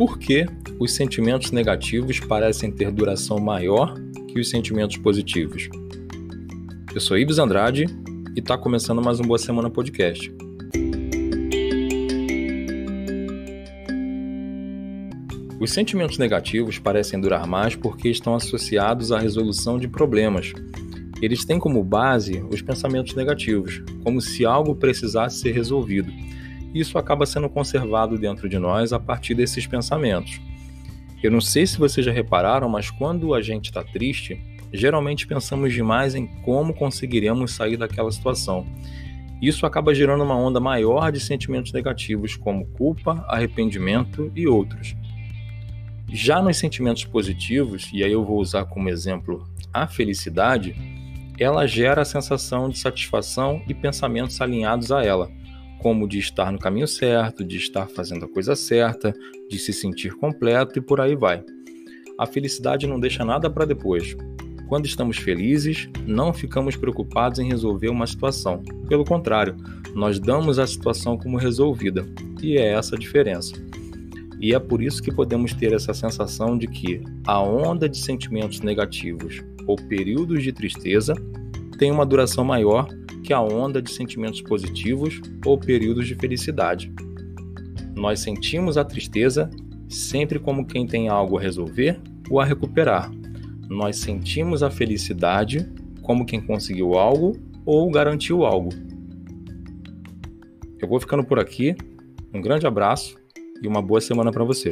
por que os sentimentos negativos parecem ter duração maior que os sentimentos positivos. Eu sou Ibs Andrade e está começando mais um Boa Semana Podcast. Os sentimentos negativos parecem durar mais porque estão associados à resolução de problemas. Eles têm como base os pensamentos negativos, como se algo precisasse ser resolvido isso acaba sendo conservado dentro de nós a partir desses pensamentos. Eu não sei se vocês já repararam, mas quando a gente está triste, geralmente pensamos demais em como conseguiremos sair daquela situação. Isso acaba gerando uma onda maior de sentimentos negativos, como culpa, arrependimento e outros. Já nos sentimentos positivos, e aí eu vou usar como exemplo a felicidade, ela gera a sensação de satisfação e pensamentos alinhados a ela como de estar no caminho certo, de estar fazendo a coisa certa, de se sentir completo e por aí vai. A felicidade não deixa nada para depois. Quando estamos felizes, não ficamos preocupados em resolver uma situação. Pelo contrário, nós damos a situação como resolvida, e é essa a diferença. E é por isso que podemos ter essa sensação de que a onda de sentimentos negativos ou períodos de tristeza tem uma duração maior que a onda de sentimentos positivos ou períodos de felicidade. Nós sentimos a tristeza sempre como quem tem algo a resolver ou a recuperar. Nós sentimos a felicidade como quem conseguiu algo ou garantiu algo. Eu vou ficando por aqui. Um grande abraço e uma boa semana para você.